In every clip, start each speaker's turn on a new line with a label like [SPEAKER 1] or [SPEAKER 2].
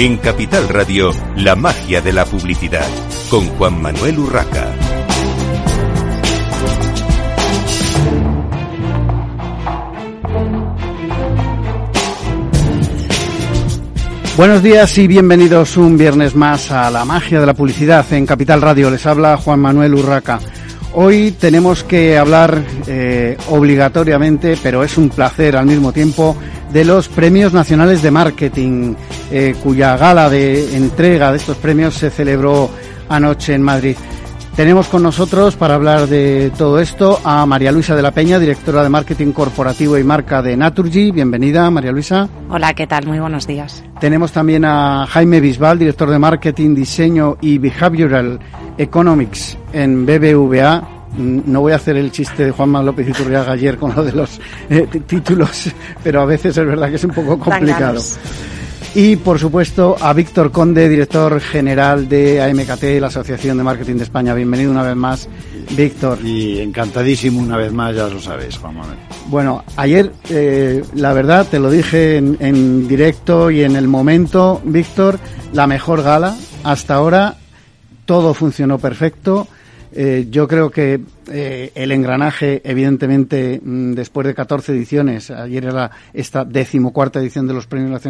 [SPEAKER 1] En Capital Radio, la magia de la publicidad, con Juan Manuel Urraca.
[SPEAKER 2] Buenos días y bienvenidos un viernes más a la magia de la publicidad en Capital Radio. Les habla Juan Manuel Urraca. Hoy tenemos que hablar eh, obligatoriamente, pero es un placer al mismo tiempo, de los Premios Nacionales de Marketing, eh, cuya gala de entrega de estos premios se celebró anoche en Madrid. Tenemos con nosotros para hablar de todo esto a María Luisa de la Peña, directora de Marketing Corporativo y Marca de Naturgy. Bienvenida, María Luisa.
[SPEAKER 3] Hola, ¿qué tal? Muy buenos días.
[SPEAKER 2] Tenemos también a Jaime Bisbal, director de Marketing, Diseño y Behavioral Economics en BBVA. No voy a hacer el chiste de Juanma López Iturriaga ayer con lo de los eh, títulos, pero a veces es verdad que es un poco complicado. Y por supuesto a Víctor Conde, director general de AMKT, la Asociación de Marketing de España. Bienvenido una vez más, Víctor.
[SPEAKER 4] Y encantadísimo una vez más, ya lo sabes, Juan Manuel.
[SPEAKER 2] Bueno, ayer, eh, la verdad, te lo dije en, en directo y en el momento, Víctor, la mejor gala hasta ahora. Todo funcionó perfecto eh, yo creo que eh, el engranaje, evidentemente, mm, después de 14 ediciones, ayer era esta decimocuarta edición de los Premios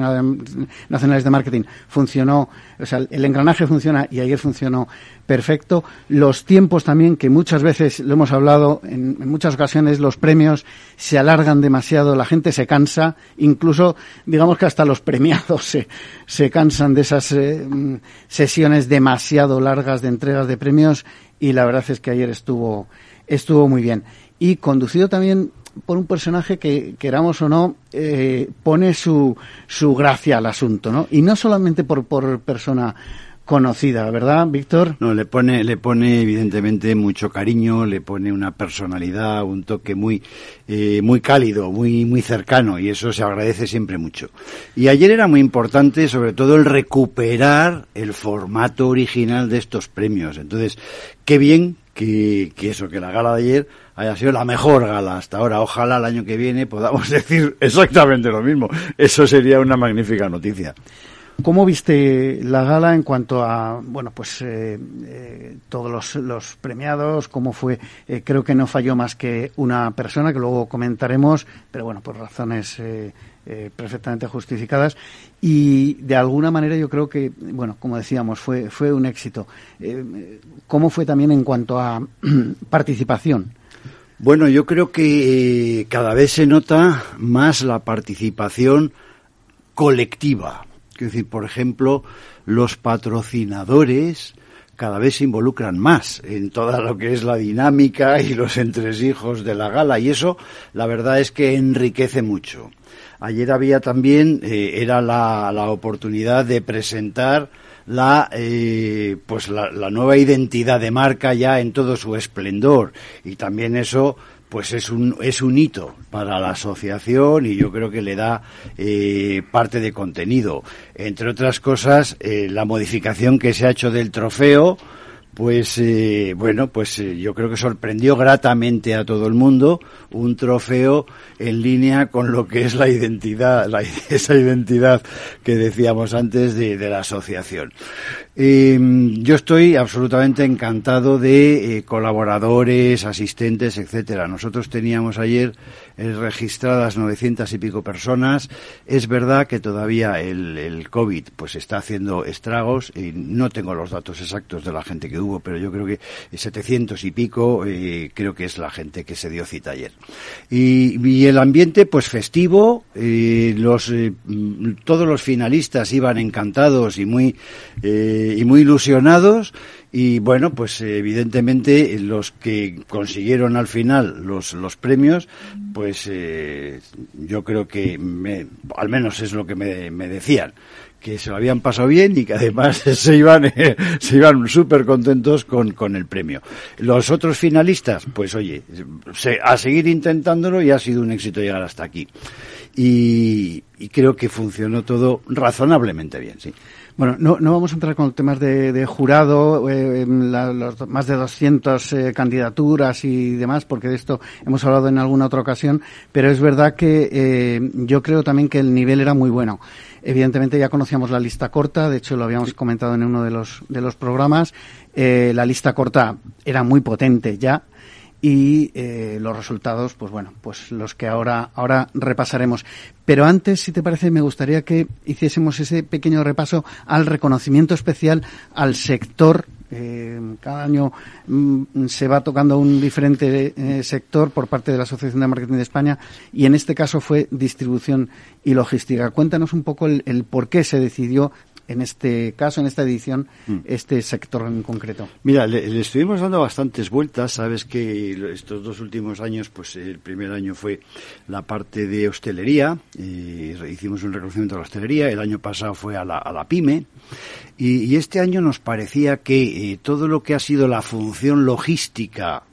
[SPEAKER 2] Nacionales de Marketing, funcionó, o sea, el engranaje funciona y ayer funcionó perfecto. Los tiempos también, que muchas veces lo hemos hablado, en, muchas ocasiones los premios se alargan demasiado, la gente se cansa, incluso, digamos que hasta los premiados se, se cansan de esas eh, mm, sesiones demasiado largas de entregas de premios y la verdad es que ayer estuvo, estuvo muy bien. Y conducido también por un personaje que, queramos o no, eh, pone su, su gracia al asunto, ¿no? Y no solamente por, por persona conocida, ¿verdad, Víctor?
[SPEAKER 4] No, le pone, le pone evidentemente mucho cariño, le pone una personalidad, un toque muy, eh, muy cálido, muy, muy cercano, y eso se agradece siempre mucho. Y ayer era muy importante, sobre todo, el recuperar el formato original de estos premios. Entonces, qué bien que, que eso, que la gala de ayer haya sido la mejor gala hasta ahora. Ojalá el año que viene podamos decir exactamente lo mismo. Eso sería una magnífica noticia.
[SPEAKER 2] ¿Cómo viste la gala en cuanto a, bueno, pues eh, eh, todos los, premiados? ¿Cómo fue? Eh, creo que no falló más que una persona, que luego comentaremos, pero bueno, por razones perfectamente justificadas. Y de alguna manera yo creo que, bueno, como decíamos, fue, fue un éxito. ¿Cómo fue también en cuanto a participación?
[SPEAKER 4] Bueno, yo creo que cada vez se nota más la participación colectiva Quiero decir, por ejemplo, los patrocinadores cada vez se involucran más en toda lo que es la dinámica y los entresijos de la gala y eso la verdad es que enriquece mucho. Ayer había también, eh, era la, la, oportunidad de presentar la, eh, pues la, la nueva identidad de marca ya en todo su esplendor y también eso pues es un, es un hito para la asociación y yo creo que le da eh, parte de contenido. Entre otras cosas, eh, la modificación que se ha hecho del trofeo, pues eh, bueno, pues eh, yo creo que sorprendió gratamente a todo el mundo un trofeo en línea con lo que es la identidad, la, esa identidad que decíamos antes de, de la asociación. Eh, yo estoy absolutamente encantado de eh, colaboradores, asistentes, etcétera. Nosotros teníamos ayer eh, registradas 900 y pico personas. Es verdad que todavía el, el, COVID pues está haciendo estragos y no tengo los datos exactos de la gente que hubo, pero yo creo que 700 y pico eh, creo que es la gente que se dio cita ayer. Y, y el ambiente pues festivo, eh, los todos los finalistas iban encantados y muy y muy ilusionados Y bueno, pues evidentemente los que consiguieron al final los, los premios, pues eh, yo creo que me, al menos es lo que me, me decían que se lo habían pasado bien y que además se iban eh, se iban súper contentos con, con el premio. Los otros finalistas, pues oye, se, a seguir intentándolo y ha sido un éxito llegar hasta aquí. Y, y creo que funcionó todo razonablemente bien, sí.
[SPEAKER 2] Bueno, no, no vamos a entrar con temas de, de jurado, eh, la, los más de 200 eh, candidaturas y demás, porque de esto hemos hablado en alguna otra ocasión, pero es verdad que eh, yo creo también que el nivel era muy bueno. Evidentemente ya conocíamos la lista corta, de hecho lo habíamos comentado en uno de los, de los programas. Eh, la lista corta era muy potente ya y eh, los resultados, pues bueno, pues los que ahora, ahora repasaremos. Pero antes, si te parece, me gustaría que hiciésemos ese pequeño repaso al reconocimiento especial al sector. Eh, cada año mm, se va tocando un diferente eh, sector por parte de la Asociación de Marketing de España y en este caso fue distribución y logística. Cuéntanos un poco el, el por qué se decidió en este caso, en esta edición, mm. este sector en concreto?
[SPEAKER 4] Mira, le, le, estuvimos dando bastantes vueltas. Sabes que estos dos últimos años, pues el primer año fue la parte de hostelería, y hicimos un reconocimiento a la hostelería, el año pasado fue a la, a la pyme, y, y, este año nos parecía que eh, todo lo que ha sido la función logística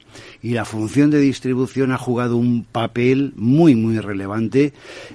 [SPEAKER 4] y la función de distribución ha jugado un papel muy, muy relevante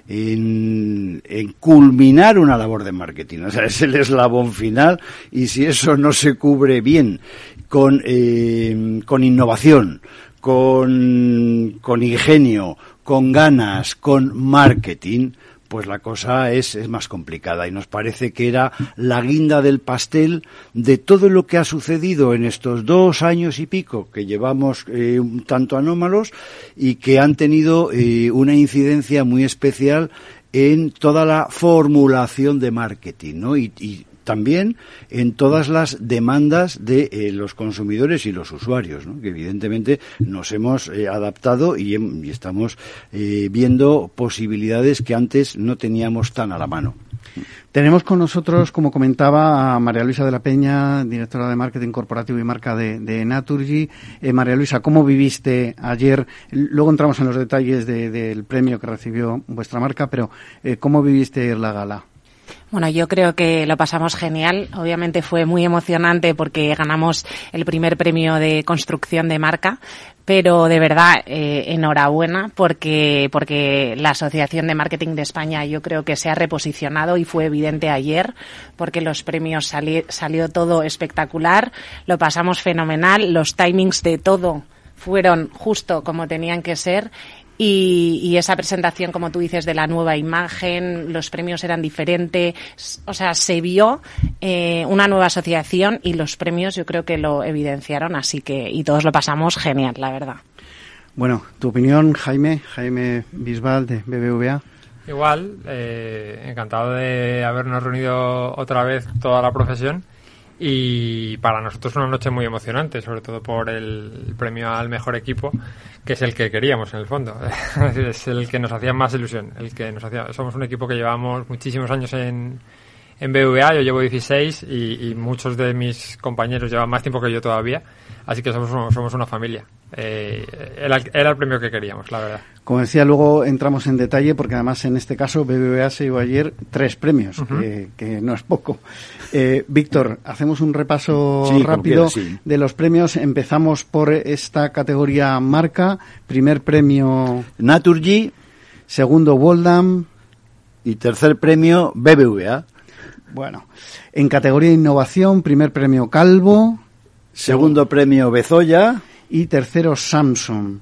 [SPEAKER 4] en, culminar una labor de marketing. O sea, es el eslabón final y si eso no se cubre bien con, eh, con innovación, con, con ingenio, con ganas, con marketing, pues la cosa es, es, más complicada y nos parece que era la guinda del pastel de todo lo que ha sucedido en estos dos años y pico que llevamos eh, un tanto anómalos y que han tenido eh, una incidencia muy especial en toda la formulación de marketing, ¿no? Y, también en todas las demandas de eh, los consumidores y los usuarios, que evidentemente nos hemos eh, adaptado y, estamos eh, viendo posibilidades que antes no teníamos tan a la mano.
[SPEAKER 2] Tenemos con nosotros, como comentaba, a María Luisa de la Peña, directora de Marketing Corporativo y Marca de, Naturgy. María Luisa, ¿cómo viviste ayer? Luego entramos en los detalles de, del premio que recibió vuestra marca, pero ¿cómo viviste la gala?
[SPEAKER 3] Bueno, yo creo que lo pasamos genial. Obviamente fue muy emocionante porque ganamos el primer premio de construcción de marca, pero de verdad eh, enhorabuena porque porque la Asociación de Marketing de España yo creo que se ha reposicionado y fue evidente ayer porque los premios sali salió todo espectacular, lo pasamos fenomenal, los timings de todo fueron justo como tenían que ser y, y, esa presentación, como tú dices, de la nueva imagen, los premios eran diferentes, o sea, se vio eh, una nueva asociación y los premios yo creo que lo evidenciaron, así que, y todos lo pasamos genial, la verdad.
[SPEAKER 2] Bueno, tu opinión, Jaime, Jaime Bisbal de BBVA.
[SPEAKER 5] Igual, eh, encantado de habernos reunido otra vez toda la profesión y para nosotros una noche muy emocionante, sobre todo por el premio al mejor equipo, que es el que queríamos en el fondo. es el que nos hacía más ilusión, el que nos hacía. Somos un equipo que llevamos muchísimos años en, en BVA, yo llevo 16 y, y, muchos de mis compañeros llevan más tiempo que yo todavía, así que somos, somos una familia. Eh, era, era, el premio que queríamos, la verdad.
[SPEAKER 2] Como decía, luego entramos en detalle porque además en este caso BBVA se llevó ayer tres premios, uh -huh. que, que, no es poco. Eh, Víctor, hacemos un repaso
[SPEAKER 4] sí,
[SPEAKER 2] rápido
[SPEAKER 4] sí.
[SPEAKER 2] de los premios. Empezamos por esta categoría marca. Primer premio
[SPEAKER 4] Naturgy.
[SPEAKER 2] Segundo Woldam.
[SPEAKER 4] Y tercer premio BBVA.
[SPEAKER 2] Bueno, en categoría innovación, primer premio Calvo.
[SPEAKER 4] Segundo premio Bezoya.
[SPEAKER 2] Y tercero Samsung.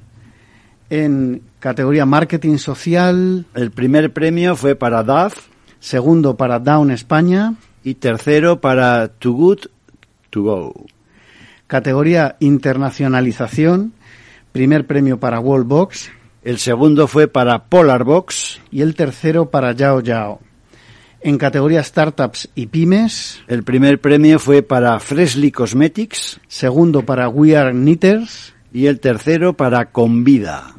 [SPEAKER 2] En categoría marketing social.
[SPEAKER 4] El primer premio fue para DAF.
[SPEAKER 2] Segundo para Down España.
[SPEAKER 4] Y tercero para Too Good To Go.
[SPEAKER 2] Categoría internacionalización. Primer premio para Wallbox.
[SPEAKER 4] El segundo fue para Polarbox.
[SPEAKER 2] Y el tercero para Yao Yao. En categoría Startups y Pymes.
[SPEAKER 4] El primer premio fue para Freshly Cosmetics.
[SPEAKER 2] Segundo para We Are Knitters.
[SPEAKER 4] Y el tercero para Convida.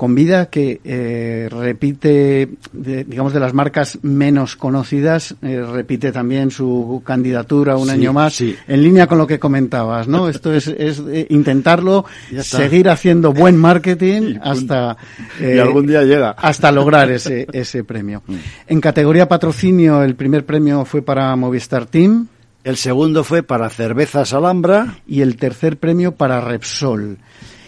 [SPEAKER 2] Con vida que eh, repite, digamos, de las marcas menos conocidas, eh, repite también su candidatura un año más, en línea con lo que comentabas, ¿no? Esto es, es intentarlo, seguir haciendo buen marketing hasta
[SPEAKER 4] y algún día llega
[SPEAKER 2] hasta lograr ese ese premio. Mm. En categoría patrocinio, el primer premio fue para Movistar Team.
[SPEAKER 4] El segundo fue para Cervezas Alhambra.
[SPEAKER 2] Y el tercer premio para Repsol.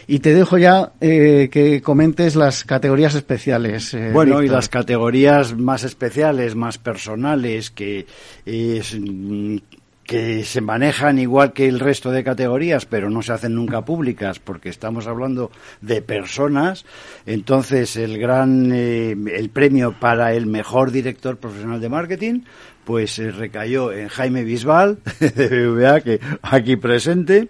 [SPEAKER 2] Y te dejo ya eh, que comentes las categorías especiales.
[SPEAKER 4] Eh, bueno, y las categorías más especiales, más personales, que que se manejan igual que el resto de categorías, pero no se hacen nunca públicas porque estamos hablando de personas. Entonces, el gran eh, el premio para el mejor director profesional de marketing pues eh, recayó en Jaime Bisbal, de BVA, que aquí presente,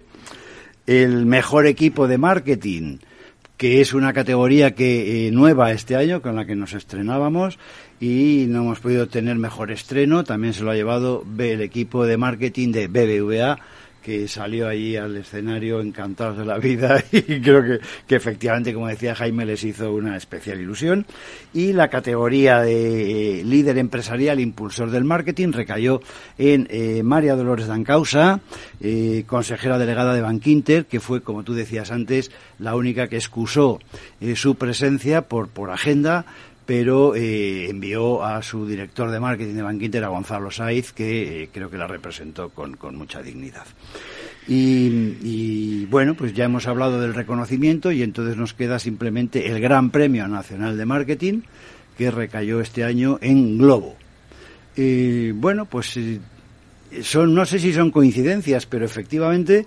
[SPEAKER 4] el mejor equipo de marketing, que es una categoría que eh, nueva este año, con la que nos estrenábamos, y no hemos podido tener mejor estreno, también se lo ha llevado el equipo de marketing de BBVA, que salió allí al escenario encantados de la vida y creo que, que, efectivamente, como decía Jaime, les hizo una especial ilusión. Y la categoría de eh, líder empresarial, impulsor del marketing, recayó en eh, María Dolores Dancausa, eh, consejera delegada de Bankinter, que fue, como tú decías antes, la única que excusó su presencia por, por agenda pero eh, envió a su director de marketing de Bankinter, a Gonzalo Saiz, que eh, creo que la representó con, mucha dignidad. Y, bueno, pues ya hemos hablado del reconocimiento y entonces nos queda simplemente el Gran Premio Nacional de Marketing, que recayó este año en Globo. Bueno, pues eh, son, no sé si son coincidencias, pero efectivamente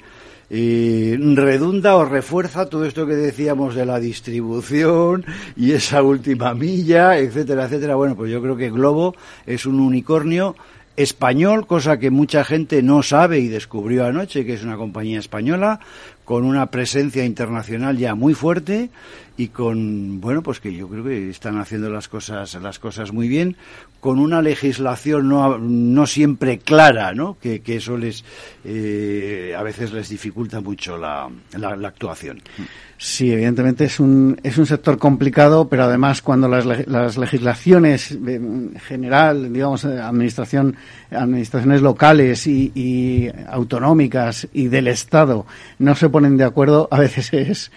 [SPEAKER 4] y redunda o refuerza todo esto que decíamos de la distribución y esa última milla, etcétera, etcétera. Bueno, pues yo creo que Globo es un unicornio español, cosa que mucha gente no sabe y descubrió anoche, que es una compañía española con una presencia internacional ya muy fuerte y con bueno pues que yo creo que están haciendo las cosas las cosas muy bien con una legislación no, no siempre clara no que, que eso les eh, a veces les dificulta mucho la, la, actuación.
[SPEAKER 2] Sí evidentemente es un es un sector complicado pero además cuando las, las legislaciones en general digamos administración administraciones locales y, y autonómicas y del estado no se ponen de acuerdo a veces es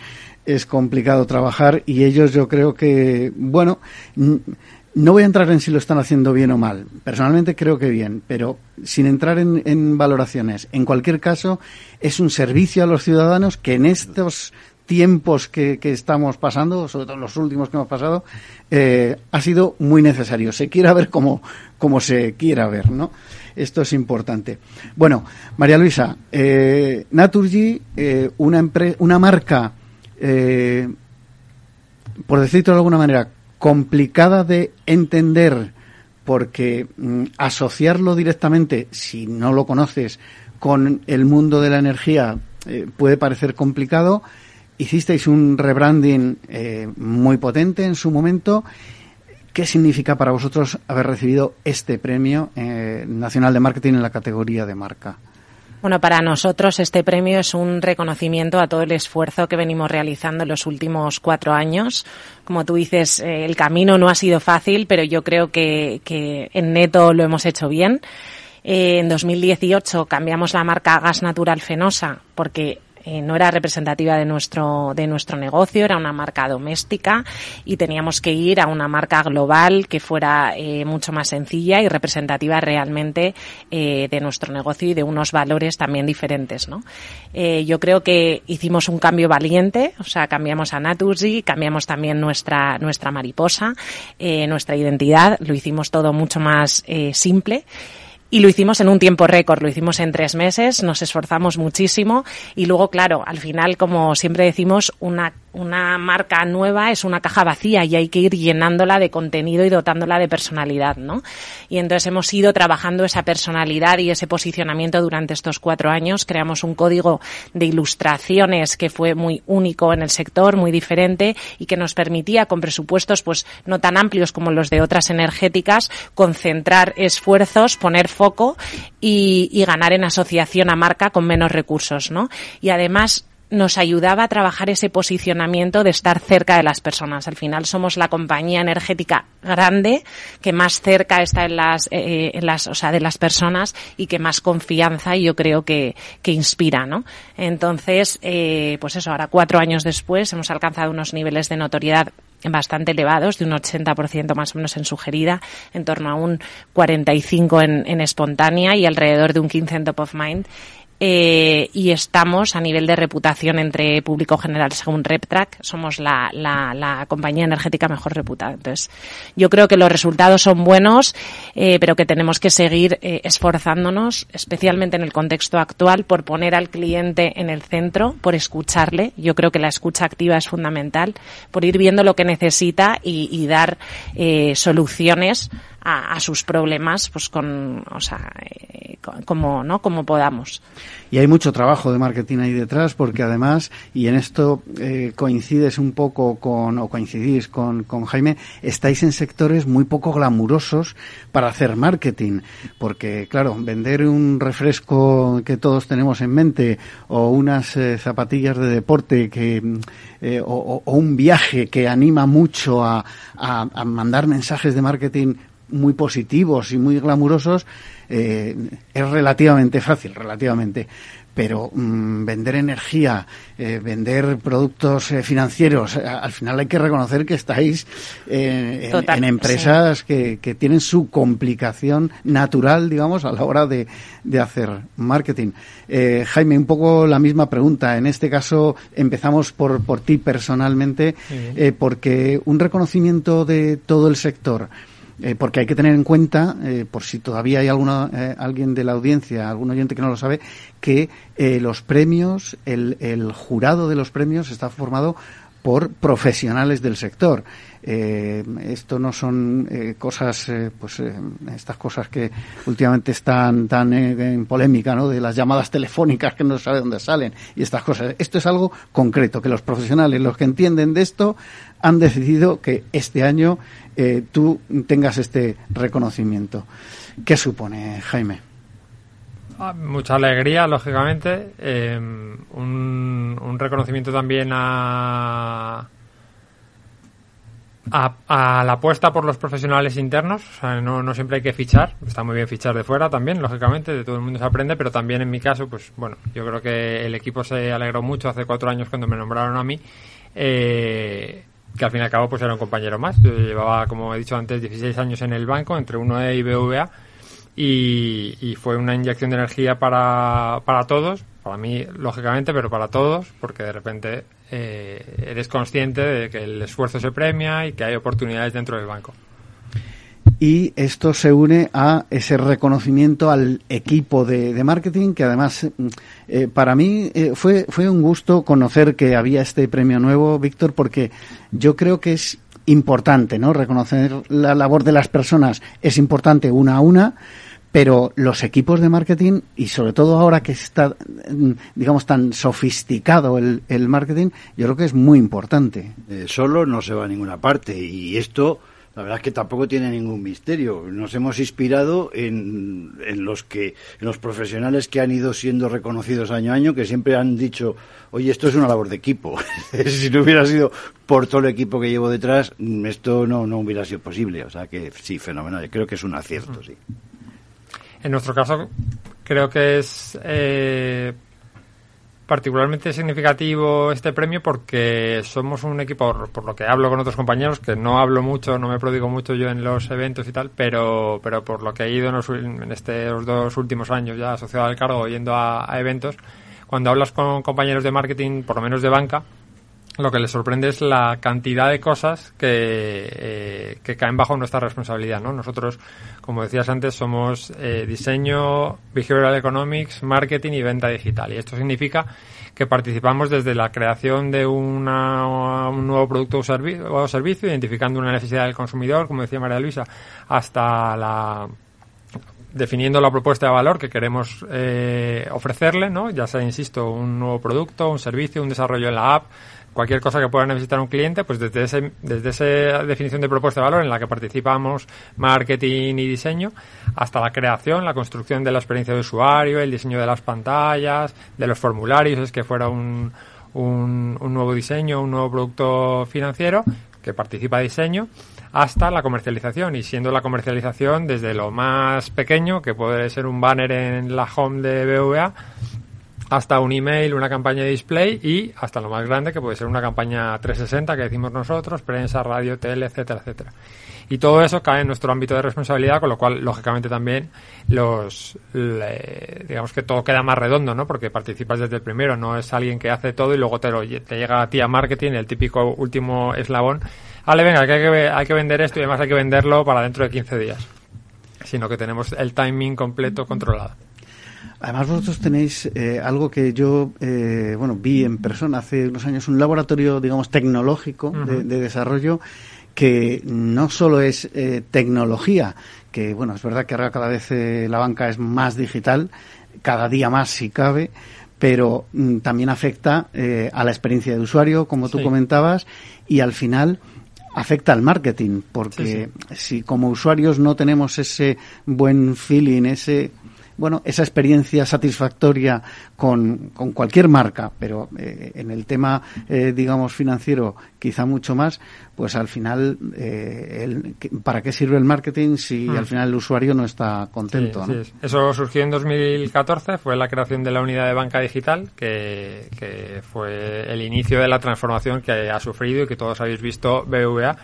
[SPEAKER 2] es complicado trabajar y ellos yo creo que, bueno, no voy a entrar en si lo están haciendo bien o mal. Personalmente creo que bien, pero sin entrar en, valoraciones. En cualquier caso, es un servicio a los ciudadanos que en estos tiempos que, estamos pasando, sobre todo los últimos que hemos pasado, eh, ha sido muy necesario. Se quiera ver como, como se quiera ver, ¿no? Esto es importante. Bueno, María Luisa, eh, Naturgy, eh, una, una marca eh, por decirlo de alguna manera, complicada de entender porque mm, asociarlo directamente, si no lo conoces, con el mundo de la energía eh, puede parecer complicado. Hicisteis un rebranding eh, muy potente en su momento. ¿Qué significa para vosotros haber recibido este premio nacional de marketing en la categoría de marca?
[SPEAKER 3] Bueno, para nosotros este premio es un reconocimiento a todo el esfuerzo que venimos realizando en los últimos cuatro años. Como tú dices, eh, el camino no ha sido fácil, pero yo creo que, en neto lo hemos hecho bien. Eh, en 2018 cambiamos la marca Gas Natural Fenosa porque eh, no era representativa de nuestro, de nuestro negocio, era una marca doméstica y teníamos que ir a una marca global que fuera eh, mucho más sencilla y representativa realmente eh, de nuestro negocio y de unos valores también diferentes, ¿no? yo creo que hicimos un cambio valiente, o sea, cambiamos a Naturgy, cambiamos también nuestra, nuestra mariposa, nuestra identidad, lo hicimos todo mucho más simple y lo hicimos en un tiempo récord, lo hicimos en tres meses, nos esforzamos muchísimo y luego, claro, al final, como siempre decimos, una una marca nueva es una caja vacía y hay que ir llenándola de contenido y dotándola de personalidad, ¿no? Y entonces hemos ido trabajando esa personalidad y ese posicionamiento durante estos cuatro años. Creamos un código de ilustraciones que fue muy único en el sector, muy diferente y que nos permitía con presupuestos pues no tan amplios como los de otras energéticas concentrar esfuerzos, poner foco y, y ganar en asociación a marca con menos recursos, ¿no? Y además nos ayudaba a trabajar ese posicionamiento de estar cerca de las personas. Al final somos la compañía energética grande que más cerca está en las, eh, en las, o sea, de las personas y que más confianza yo creo que, que inspira, ¿no? Entonces, eh, pues eso, ahora cuatro años después hemos alcanzado unos niveles de notoriedad bastante elevados, de un 80% más o menos en sugerida, en torno a un 45% en, en espontánea y alrededor de un 15% en top of mind eh, y estamos a nivel de reputación entre público general según RepTrack, somos la, la, la, compañía energética mejor reputada. Entonces, yo creo que los resultados son buenos, eh, pero que tenemos que seguir eh, esforzándonos, especialmente en el contexto actual, por poner al cliente en el centro, por escucharle. Yo creo que la escucha activa es fundamental, por ir viendo lo que necesita y, y dar eh, soluciones a, a, sus problemas, pues con, o sea, eh, como, ¿no? Como podamos.
[SPEAKER 2] Y hay mucho trabajo de marketing ahí detrás, porque además, y en esto eh, coincides un poco con, o coincidís con, con Jaime, estáis en sectores muy poco glamurosos para hacer marketing, porque claro, vender un refresco que todos tenemos en mente, o unas eh, zapatillas de deporte que, eh, o, un viaje que anima mucho a, a mandar mensajes de marketing muy positivos y muy glamurosos, eh, es relativamente fácil, relativamente. Pero mmm, vender energía, eh, vender productos eh, financieros, al final hay que reconocer que estáis eh, en, en, empresas sí. que, que, tienen su complicación natural, digamos, a la hora de, de hacer marketing. Eh, Jaime, un poco la misma pregunta. En este caso empezamos por, por ti personalmente, porque un reconocimiento de todo el sector, eh, porque hay que tener en cuenta, eh, por si todavía hay alguna, eh, alguien de la audiencia, algún oyente que no lo sabe, que eh, los premios, el, el, jurado de los premios está formado por profesionales del sector. Eh, esto no son eh, cosas, eh, pues eh, estas cosas que últimamente están tan en polémica, ¿no? De las llamadas telefónicas que no se sabe dónde salen y estas cosas. Esto es algo concreto que los profesionales, los que entienden de esto, han decidido que este año tú tengas este reconocimiento. ¿Qué supone, Jaime?
[SPEAKER 5] Ah, mucha alegría, lógicamente. Un, un, reconocimiento también a, a, a, la apuesta por los profesionales internos. O sea, no, no, siempre hay que fichar. Está muy bien fichar de fuera también, lógicamente. De todo el mundo se aprende, pero también en mi caso, pues bueno, yo creo que el equipo se alegró mucho hace cuatro años cuando me nombraron a mí. Eh, que al fin y al cabo pues era un compañero más. Yo llevaba, como he dicho antes, 16 años en el banco, entre uno e y BVA, y, y, fue una inyección de energía para, para todos, para mí lógicamente, pero para todos, porque de repente eh, eres consciente de que el esfuerzo se premia y que hay oportunidades dentro del banco.
[SPEAKER 2] Y esto se une a ese reconocimiento al equipo de, marketing que además eh, para mí eh, fue fue un gusto conocer que había este premio nuevo Víctor porque yo creo que es importante no reconocer la labor de las personas es importante una a una pero los equipos de marketing y sobre todo ahora que está digamos tan sofisticado el, el marketing yo creo que es muy importante
[SPEAKER 4] eh, solo no se va a ninguna parte y esto la verdad es que tampoco tiene ningún misterio. Nos hemos inspirado en, en, los que en los profesionales que han ido siendo reconocidos año a año, que siempre han dicho, oye, esto es una labor de equipo. si no hubiera sido por todo el equipo que llevo detrás, esto no, no hubiera sido posible. O sea que sí, fenomenal. Creo que es un acierto, sí.
[SPEAKER 5] En nuestro caso, creo que es eh, particularmente significativo este premio porque somos un equipo, por lo que hablo con otros compañeros, que no hablo mucho, no me prodigo mucho yo en los eventos y tal, pero, pero por lo que he ido en, los, en estos dos últimos años ya asociado al cargo, yendo a, a eventos, cuando hablas con compañeros de marketing, por lo menos de banca, lo que les sorprende es la cantidad de cosas que, eh, que caen bajo nuestra responsabilidad. ¿no? Nosotros, como decías antes, somos eh, diseño, behavioral economics, marketing y venta digital. Y esto significa que participamos desde la creación de una, un nuevo producto o, servi o servicio, identificando una necesidad del consumidor, como decía María Luisa, hasta la definiendo la propuesta de valor que queremos eh, ofrecerle, ¿no? ya sea, insisto, un nuevo producto, un servicio, un desarrollo en la app, cualquier cosa que pueda necesitar un cliente, pues desde, ese, desde esa definición de propuesta de valor en la que participamos marketing y diseño, hasta la creación, la construcción de la experiencia de usuario, el diseño de las pantallas, de los formularios, es que fuera un, un, un nuevo diseño, un nuevo producto financiero que participa diseño hasta la comercialización y siendo la comercialización desde lo más pequeño que puede ser un banner en la home de BVA hasta un email, una campaña de display y hasta lo más grande que puede ser una campaña 360 que decimos nosotros, prensa, radio, tele, etcétera, etcétera. Y todo eso cae en nuestro ámbito de responsabilidad, con lo cual, lógicamente, también los, digamos que todo queda más redondo, ¿no? Porque participas desde el primero, no es alguien que hace todo y luego te, lo, llega a ti a marketing, el típico último eslabón. Vale, venga, hay, que hay que vender esto y además hay que venderlo para dentro de 15 días. Sino que tenemos el timing completo controlado.
[SPEAKER 2] Además vosotros tenéis eh, algo que yo eh, bueno vi en persona hace unos años, un laboratorio digamos tecnológico de, desarrollo que no solo es eh, tecnología, que bueno es verdad que ahora cada vez la banca es más digital, cada día más si cabe, pero mm, también afecta a la experiencia de usuario, como tú comentabas, y al final afecta al marketing, porque si como usuarios no tenemos ese buen feeling, ese bueno, esa experiencia satisfactoria con, con cualquier marca, pero eh, en el tema, eh, digamos, financiero, quizá mucho más, pues al final, eh, el, ¿para qué sirve el marketing si hmm. al final el usuario no está contento?
[SPEAKER 5] Eso surgió en 2014, fue la creación de la unidad de banca digital, que, que fue el inicio de la transformación que ha sufrido y que todos habéis visto BVA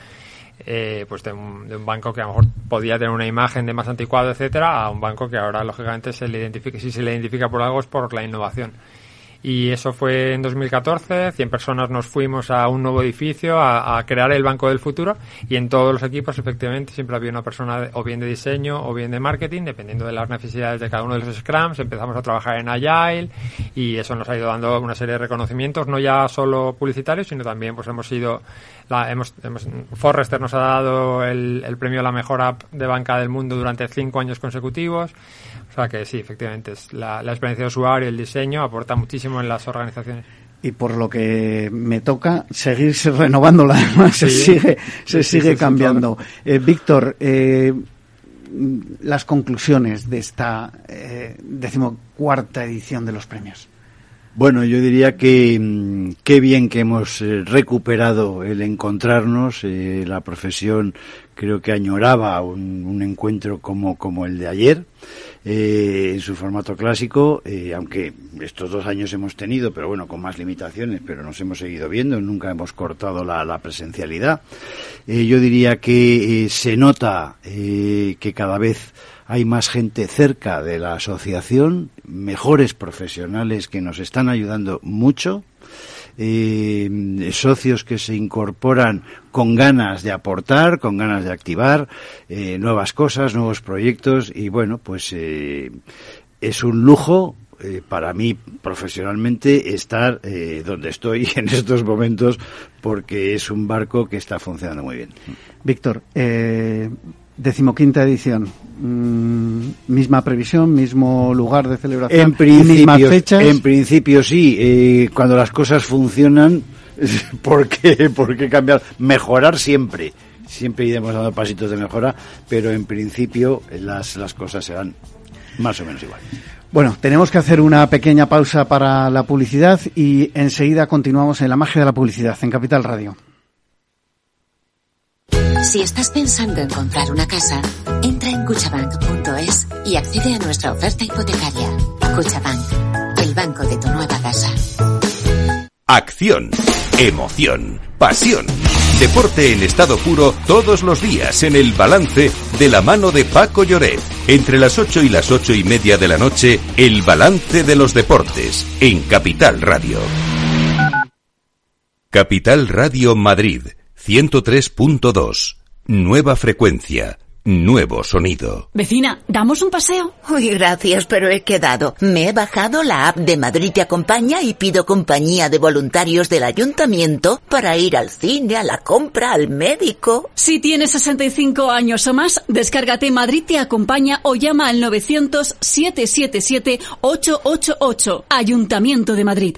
[SPEAKER 5] eh, pues de un, de un, banco que a lo mejor podía tener una imagen de más anticuado, etcétera, a un banco que ahora lógicamente se le identifica, si se le identifica por algo es por la innovación. Y eso fue en 2014, 100 personas nos fuimos a un nuevo edificio a, crear el banco del futuro y en todos los equipos efectivamente siempre había una persona o bien de diseño o bien de marketing, dependiendo de las necesidades de cada uno de los scrums, empezamos a trabajar en Agile y eso nos ha ido dando una serie de reconocimientos, no ya solo publicitarios, sino también pues hemos sido, la, hemos, hemos, Forrester nos ha dado el, el premio a la mejor app de banca del mundo durante cinco años consecutivos. O sea que sí, efectivamente, es la, experiencia de usuario, el diseño aporta muchísimo en las organizaciones.
[SPEAKER 2] Y por lo que me toca seguirse renovándola además se sigue se sigue cambiando. eh, Víctor eh, las conclusiones de esta eh, decimocuarta edición de los premios.
[SPEAKER 4] Bueno yo diría que mm, qué bien que hemos eh, recuperado el encontrarnos. La profesión creo que añoraba un, un encuentro como como el de ayer eh, en su formato clásico, eh, aunque estos dos años hemos tenido, pero bueno, con más limitaciones, pero nos hemos seguido viendo, nunca hemos cortado la, presencialidad. Eh, yo diría que se nota que cada vez hay más gente cerca de la asociación, mejores profesionales que nos están ayudando mucho eh, socios que se incorporan con ganas de aportar, con ganas de activar eh, nuevas cosas, nuevos proyectos y bueno, pues eh, es un lujo para mí profesionalmente estar donde estoy en estos momentos porque es un barco que está funcionando muy bien.
[SPEAKER 2] Víctor, Decimoquinta edición. Mm, misma previsión, mismo lugar de celebración,
[SPEAKER 4] en principio, fechas. En principio sí. Eh, cuando las cosas funcionan, ¿por qué, ¿por qué cambiar? Mejorar siempre. Siempre iremos dando pasitos de mejora, pero en principio las, las cosas serán más o menos igual.
[SPEAKER 2] Bueno, tenemos que hacer una pequeña pausa para la publicidad y enseguida continuamos en la magia de la publicidad en Capital Radio.
[SPEAKER 6] Si estás pensando en comprar una casa, entra en cuchabank.es y accede a nuestra oferta hipotecaria. Cuchabank, el banco de tu nueva casa.
[SPEAKER 1] Acción, emoción, pasión. Deporte en estado puro todos los días en el balance de la mano de Paco Lloret. Entre las 8 y las ocho y media de la noche, el balance de los deportes en Capital Radio. Capital Radio Madrid 103.2. Nueva frecuencia. Nuevo sonido.
[SPEAKER 7] Vecina, ¿damos un paseo?
[SPEAKER 8] Uy, gracias, pero he quedado. Me he bajado la app de Madrid Te Acompaña y pido compañía de voluntarios del ayuntamiento para ir al cine, a la compra, al médico.
[SPEAKER 7] Si tienes 65 años o más, descárgate Madrid Te Acompaña o llama al 900-777-888. Ayuntamiento de Madrid.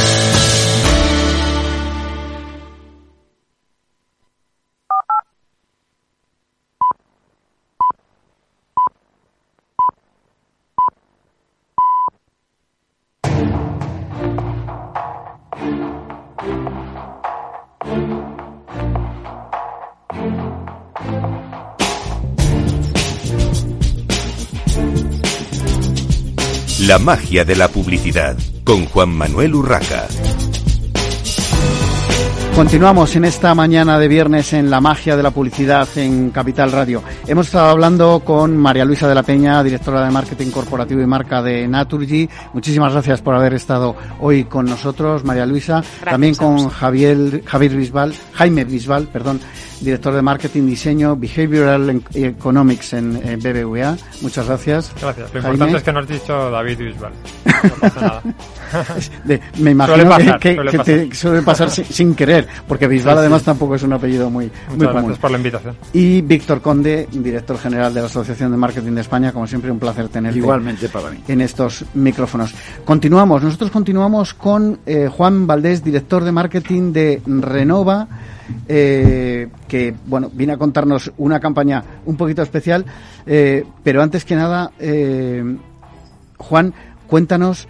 [SPEAKER 1] La magia de la publicidad con Juan Manuel Urraca.
[SPEAKER 2] Continuamos en esta mañana de viernes en la magia de la publicidad en Capital Radio. Hemos estado hablando con María Luisa de la Peña, directora de marketing corporativo y marca de Naturgy. Muchísimas gracias por haber estado hoy con nosotros, María Luisa. También con Javier, Javier Bisbal, Jaime Bisbal, perdón, director de Marketing, Diseño, Behavioral Economics en, BBVA. Muchas gracias.
[SPEAKER 5] Gracias. Lo importante es que no has dicho David Bisbal. No pasa nada.
[SPEAKER 2] me imagino que, te suele pasar sin, querer, porque Bisbal además tampoco es un apellido muy,
[SPEAKER 5] Muchas gracias por la invitación.
[SPEAKER 2] Y Víctor Conde, director general de la Asociación de Marketing de España, como siempre un placer tenerte.
[SPEAKER 4] Igualmente para mí.
[SPEAKER 2] En estos micrófonos. Continuamos, nosotros continuamos con eh, Juan Valdés, director de marketing de Renova eh, que bueno viene a contarnos una campaña un poquito especial, eh, pero antes que nada, eh, Juan, cuéntanos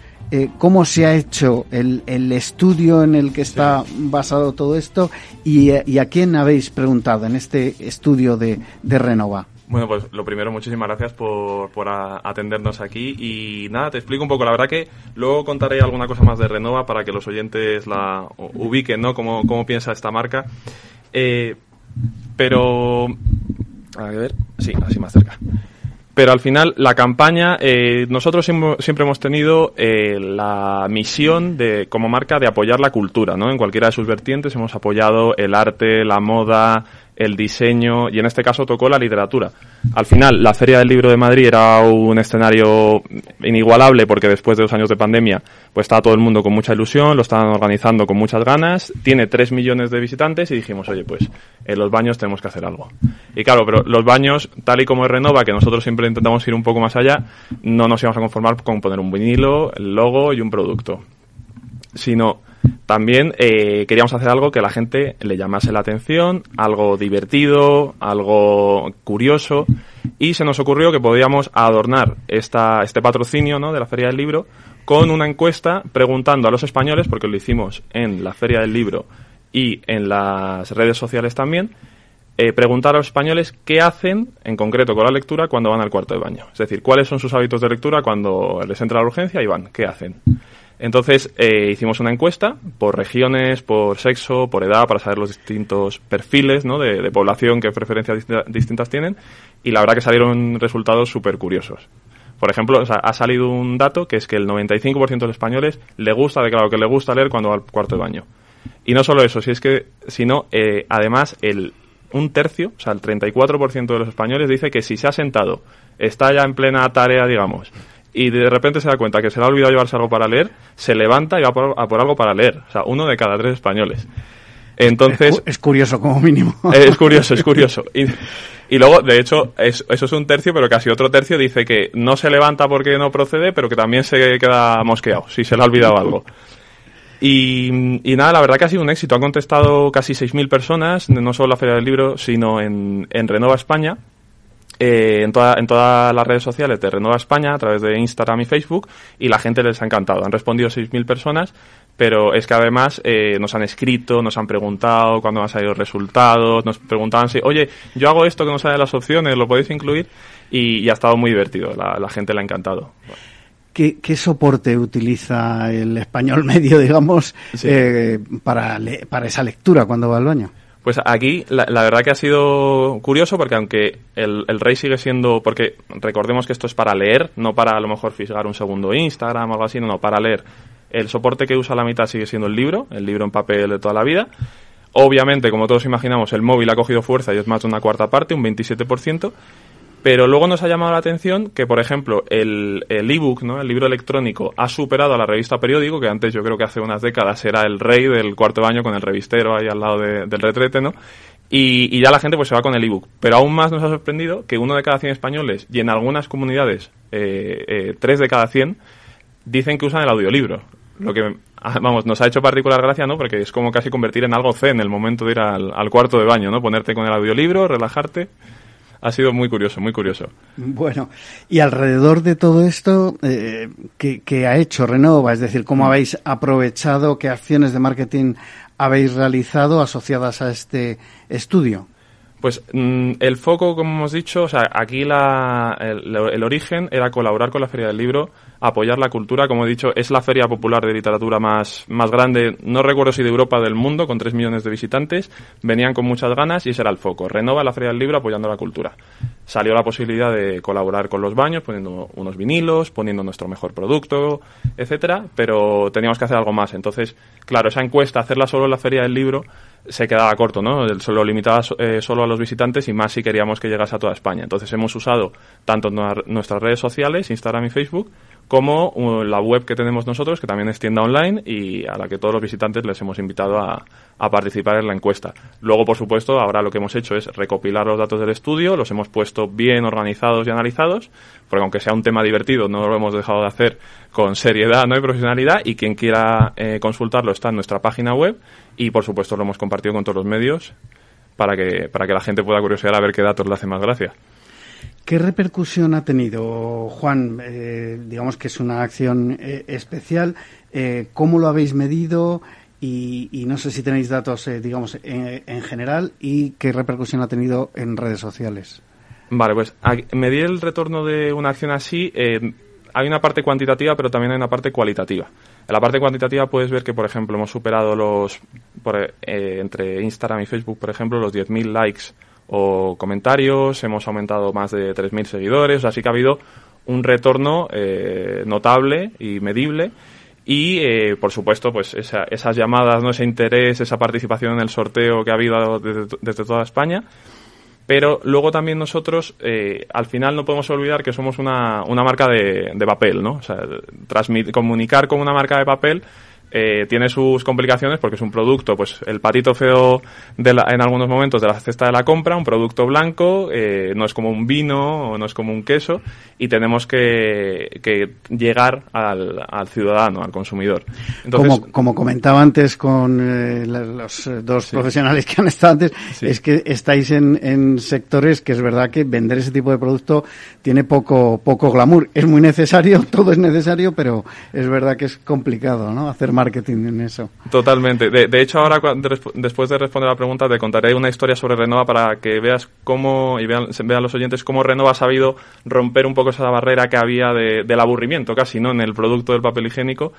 [SPEAKER 2] cómo se ha hecho el, el, estudio en el que está basado todo esto y, y, a quién habéis preguntado en este estudio de, de Renova.
[SPEAKER 9] Bueno, pues lo primero, muchísimas gracias por, por atendernos aquí. Y nada, te explico un poco. La verdad que luego contaré alguna cosa más de Renova para que los oyentes la ubiquen, ¿no? Cómo, cómo piensa esta marca. Eh, pero... A ver, sí, así más cerca. Pero al final, la campaña, eh, nosotros siempre hemos tenido eh, la misión de, como marca de apoyar la cultura, ¿no? En cualquiera de sus vertientes hemos apoyado el arte, la moda, el diseño y en este caso tocó la literatura. Al final, la Feria del Libro de Madrid era un escenario inigualable porque después de dos años de pandemia, pues estaba todo el mundo con mucha ilusión, lo estaban organizando con muchas ganas, tiene tres millones de visitantes y dijimos, oye, pues en los baños tenemos que hacer algo. Y claro, pero los baños, tal y como es Renova, que nosotros siempre intentamos ir un poco más allá, no nos íbamos a conformar con poner un vinilo, el logo y un producto, sino también eh, queríamos hacer algo que la gente le llamase la atención, algo divertido, algo curioso, y se nos ocurrió que podíamos adornar esta, este patrocinio ¿no? de la Feria del Libro con una encuesta preguntando a los españoles, porque lo hicimos en la Feria del Libro y en las redes sociales también, eh, preguntar a los españoles qué hacen, en concreto con la lectura, cuando van al cuarto de baño. Es decir, cuáles son sus hábitos de lectura cuando les entra la urgencia y van, qué hacen. Entonces eh, hicimos una encuesta por regiones, por sexo, por edad, para saber los distintos perfiles ¿no? de, población, qué preferencias distintas tienen, y la verdad que salieron resultados súper curiosos. Por ejemplo, ha salido un dato que es que el 95% de los españoles le gusta, declarado que le gusta leer cuando va al cuarto de baño. Y no solo eso, si es que, sino eh, además el un tercio, o sea, el 34% de los españoles dice que si se ha sentado, está ya en plena tarea, digamos, y de repente se da cuenta que se le ha olvidado llevarse algo para leer, se levanta y va por, a por algo para leer. O sea, uno de cada tres españoles. Entonces...
[SPEAKER 2] Es, curioso como mínimo.
[SPEAKER 9] Es curioso, es curioso. Y, y luego, de hecho, eso es un tercio, pero casi otro tercio dice que no se levanta porque no procede, pero que también se queda mosqueado, si se le ha olvidado algo. Y, y, nada, la verdad que ha sido un éxito. Han contestado casi 6.000 personas, no solo en la Feria del Libro, sino en, en Renova España. Eh, en, toda, en todas las redes sociales de Renova España, a través de Instagram y Facebook, y la gente les ha encantado. Han respondido 6.000 personas, pero es que además eh, nos han escrito, nos han preguntado cuándo salir los resultados, nos preguntaban si, oye, yo hago esto que no sabe las opciones, ¿lo podéis incluir? Y, ha estado muy divertido, la, gente le ha encantado.
[SPEAKER 2] ¿Qué, soporte utiliza el español medio, digamos, eh, para, para esa lectura cuando va al baño?
[SPEAKER 9] Pues aquí la, verdad que ha sido curioso porque aunque el, rey sigue siendo, porque recordemos que esto es para leer, no para a lo mejor fisgar un segundo Instagram o algo así, no, no, para leer. El soporte que usa la mitad sigue siendo el libro, el libro en papel de toda la vida. Obviamente, como todos imaginamos, el móvil ha cogido fuerza y es más de una cuarta parte, un 27%. Pero luego nos ha llamado la atención que, por ejemplo, el ebook, ¿no? el libro electrónico, ha superado a la revista periódico, que antes yo creo que hace unas décadas era el rey del cuarto baño con el revistero ahí al lado del retrete, ¿no? Y, ya la gente pues se va con el ebook. Pero aún más nos ha sorprendido que uno de cada 100 españoles, y en algunas comunidades, eh, eh, tres de cada 100, dicen que usan el audiolibro. Lo que, ah, vamos, nos ha hecho particular gracia, ¿no? Porque es como casi convertir en algo zen el momento de ir al, al cuarto de baño, ¿no? Ponerte con el audiolibro, relajarte ha sido muy curioso, muy curioso.
[SPEAKER 2] Bueno, y alrededor de todo esto, eh, ¿qué, ha hecho Renova? Es decir, ¿cómo mm. habéis aprovechado, qué acciones de marketing habéis realizado asociadas a este estudio?
[SPEAKER 9] Pues mm, el foco, como hemos dicho, o sea, aquí la, el, origen era colaborar con la Feria del Libro, apoyar la cultura, como he dicho, es la feria popular de literatura más, más grande, no recuerdo si de Europa o del mundo, con 3 millones de visitantes, venían con muchas ganas y ese era el foco, renova la Feria del Libro apoyando la cultura. Salió la posibilidad de colaborar con los baños, poniendo unos vinilos, poniendo nuestro mejor producto, etcétera, pero teníamos que hacer algo más. Entonces, claro, esa encuesta, hacerla solo en la Feria del Libro, se quedaba corto, ¿no? Solo limitaba eh, solo a los visitantes y más si queríamos que llegase a toda España. Entonces hemos usado tanto nuestras redes sociales, Instagram y Facebook, como uh, la web que tenemos nosotros, que también es tienda online y a la que todos los visitantes les hemos invitado a, participar en la encuesta. Luego, por supuesto, ahora lo que hemos hecho es recopilar los datos del estudio, los hemos puesto bien organizados y analizados, porque aunque sea un tema divertido, no lo hemos dejado de hacer con seriedad ¿no? y profesionalidad, y quien quiera eh, consultarlo está en nuestra página web y, por supuesto, lo hemos compartido con todos los medios para que, para que la gente pueda curiosear a ver qué datos le hace más gracia.
[SPEAKER 2] ¿Qué repercusión ha tenido, Juan? Eh, digamos que es una acción eh, especial. Eh, ¿Cómo lo habéis medido? Y, no sé si tenéis datos, digamos, en, general y qué repercusión ha tenido en redes sociales.
[SPEAKER 9] Vale, pues medir el retorno de una acción así, hay una parte cuantitativa, pero también hay una parte cualitativa. En la parte cuantitativa puedes ver que, por ejemplo, hemos superado los, entre Instagram y Facebook, por ejemplo, los 10.000 likes o comentarios, hemos aumentado más de 3.000 seguidores, así que ha habido un retorno eh, notable y medible. Y eh, por supuesto pues esas llamadas no ese interés esa participación en el sorteo que ha habido desde, toda España. Pero luego también nosotros eh, al final no podemos olvidar que somos una, una marca de, de papel no o sea comunicar con una marca de papel eh, tiene sus complicaciones porque es un producto, pues el patito feo de en algunos momentos de la cesta de la compra, un producto blanco, eh, no es como un vino o no es como un queso y tenemos que, que llegar al, al, ciudadano, al consumidor.
[SPEAKER 2] Entonces, como, como comentaba antes con eh, los dos profesionales que han estado antes, es que estáis en, en sectores que es verdad que vender ese tipo de producto tiene poco, poco glamour. Es muy necesario, todo es necesario, pero es verdad que es complicado, ¿no? Hacer más marketing en eso.
[SPEAKER 9] Totalmente. De, hecho, ahora después de responder la pregunta, te contaré una historia sobre Renova para que veas cómo, y vean, los oyentes, cómo Renova ha sabido romper un poco esa barrera que había del aburrimiento casi, ¿no? En el producto del papel higiénico.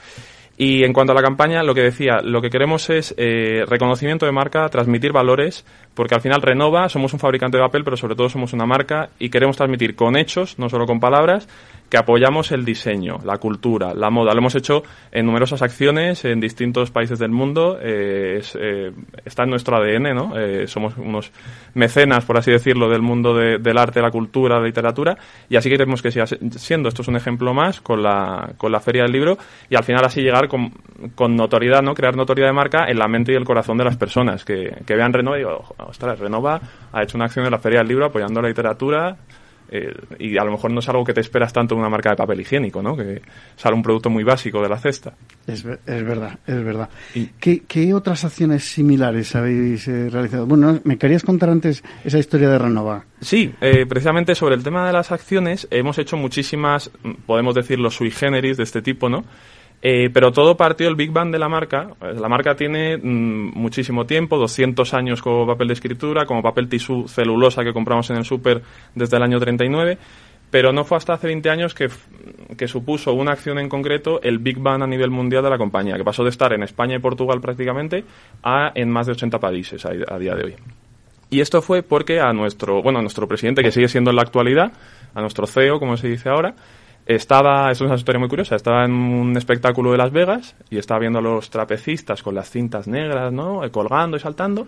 [SPEAKER 9] Y en cuanto a la campaña, lo que decía, lo que queremos es eh, reconocimiento de marca, transmitir valores, porque al final Renova somos un fabricante de papel, pero sobre todo somos una marca y queremos transmitir con hechos, no solo con palabras, que apoyamos el diseño, la cultura, la moda. Lo hemos hecho en numerosas acciones en distintos países del mundo. Eh, eh, está en nuestro ADN, ¿no? Eh, somos unos mecenas, por así decirlo, del mundo del arte, la cultura, la literatura. Y así queremos que siga siendo. Esto es un ejemplo más con la, con la Feria del Libro. Y al final así llegar con, con notoriedad, ¿no? Crear notoriedad de marca en la mente y el corazón de las personas. Que, que vean Renova y digo, ostras, Renova ha hecho una acción en la Feria del Libro apoyando la literatura eh, y a lo mejor no es algo que te esperas tanto en una marca de papel higiénico, ¿no? Que sale un producto muy básico de la cesta.
[SPEAKER 2] Es, es verdad, es verdad. ¿Qué, otras acciones similares habéis eh, realizado? Bueno, me querías contar antes esa historia de Renova.
[SPEAKER 9] Sí, eh, precisamente sobre el tema de las acciones hemos hecho muchísimas, podemos decirlo, sui generis de este tipo, ¿no? Eh, pero todo partió del Big Bang de la marca. La marca tiene mm, muchísimo tiempo, 200 años como papel de escritura, como papel tisú celulosa que compramos en el súper desde el año 39. Pero no fue hasta hace 20 años que, que, supuso una acción en concreto el Big Bang a nivel mundial de la compañía, que pasó de estar en España y Portugal prácticamente a en más de 80 países a, a día de hoy. Y esto fue porque a nuestro, bueno, a nuestro presidente, que sigue siendo en la actualidad, a nuestro CEO, como se dice ahora, Estaba, es una historia muy curiosa, estaba en un espectáculo de Las Vegas y estaba viendo a los trapecistas con las cintas negras, ¿no? Eh, colgando y saltando